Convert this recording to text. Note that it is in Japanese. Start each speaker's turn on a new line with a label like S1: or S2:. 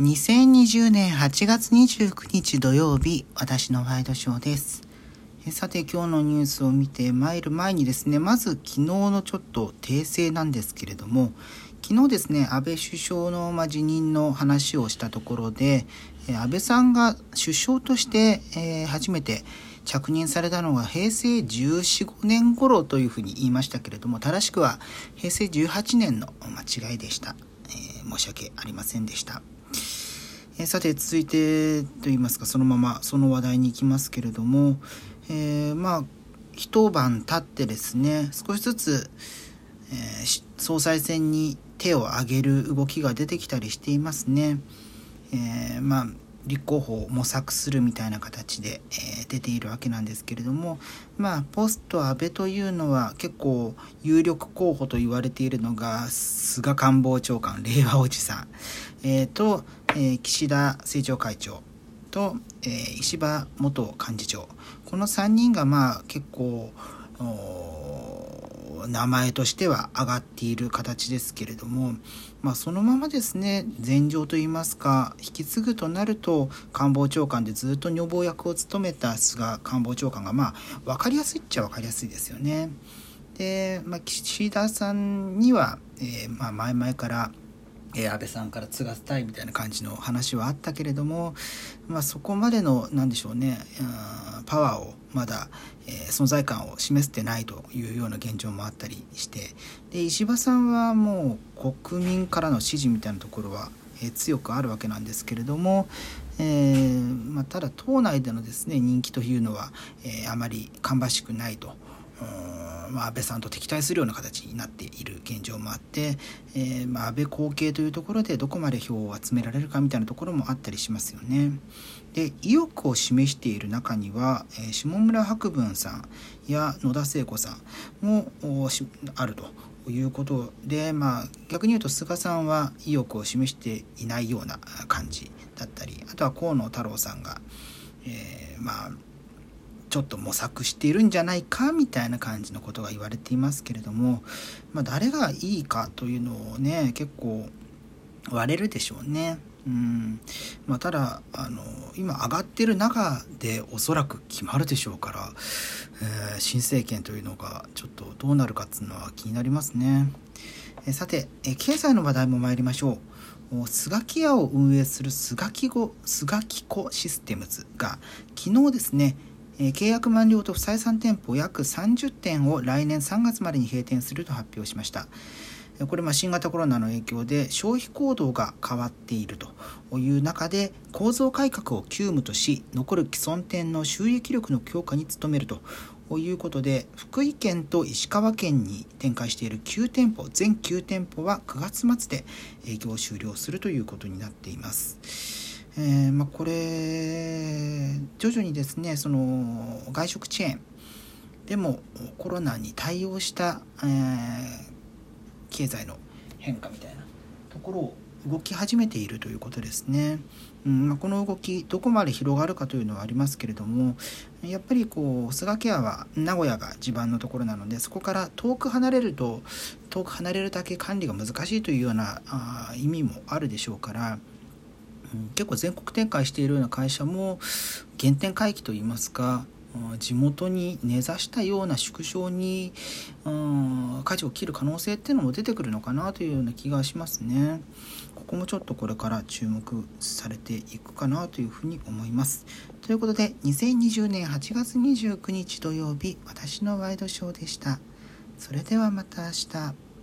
S1: 2020年8月29日土曜日、私のワイドショーです。さて今日のニュースを見て参る前にですね、まず昨日のちょっと訂正なんですけれども、昨日ですね、安倍首相のま辞任の話をしたところで、安倍さんが首相として、えー初めて着任されたのが平成14、5年頃というふうに言いましたけれども、正しくは平成18年の間違いでした。えー申し訳ありませんでした。えさて続いてと言いますかそのままその話題に行きますけれども、えーまあ一晩経ってですね少しずつ、えー総裁選に手を挙げる動きが出てきたりしていますね。えーまあ立候補を模索するみたいな形で、えー出ているわけなんですけれどもまあポスト安倍というのは結構有力候補と言われているのが菅官房長官令和おじさん、えーと、えー岸田政調会長と、え石破元幹事長。この3人がまあ結構名前としては上がっている形ですけれども、まあ、そのままですね前場といいますか引き継ぐとなると官房長官でずっと女房役を務めた菅官房長官がまあ分かりやすいっちゃ分かりやすいですよね。で、まあ、岸田さんには、えーまあ、前々からえ安倍さんから継がせたいみたいな感じの話はあったけれども、まあ、そこまでの何でしょうねパワーをまだ、えー存在感を示せてないというような現状もあったりしてで石破さんはもう国民からの支持みたいなところは、えー強くあるわけなんですけれども、えーまあ、ただ党内でのですね人気というのは、えーあまり芳しくないと。うんまあ、安倍さんと敵対するような形になっている現状もあって、えーまあ、安倍後継というところでどこまで票を集められるかみたいなところもあったりしますよね。で意欲を示している中には、えー下村博文さんや野田聖子さんもおしあるということで、まあ、逆に言うと菅さんは意欲を示していないような感じだったりあとは河野太郎さんが、えーまあちょっと模索しているんじゃないかみたいな感じのことが言われていますけれども、まあ、誰がいいかというのをね結構割れるでしょうね。うんまあ、ただあの今上がってる中でおそらく決まるでしょうから、えー新政権というのがちょっとどうなるかっていうのは気になりますね。えさて、え経済の話題も参りましょう。スガキ屋を運営するスガキゴスガキコシステムズが昨日ですねえ契約満了と不採算店舗約30店を来年3月までに閉店すると発表しました。これま新型コロナの影響で消費行動が変わっているという中で構造改革を急務とし残る既存店の収益力の強化に努めるということで福井県と石川県に展開している9店舗全9店舗は9月末で営業を終了するということになっています。えーまあ、これ徐々にですねその外食チェーンでもコロナに対応した、えー経済の変化みたいなところを動き始めているということですね。うんま、この動きどこまで広がるかというのはありますけれどもやっぱりこう菅ケアは名古屋が地盤のところなのでそこから遠く離れると遠く離れるだけ管理が難しいというようなあ意味もあるでしょうから。うん結構全国展開しているような会社も原点回帰といいますか地元に根ざしたような縮小にうん舵を切る可能性っていうのも出てくるのかなというような気がしますね。ここもちょっとこれから注目されていくかなというふうに思います。ということで2020年8月29日土曜日私のワイドショーでした。それではまた明日。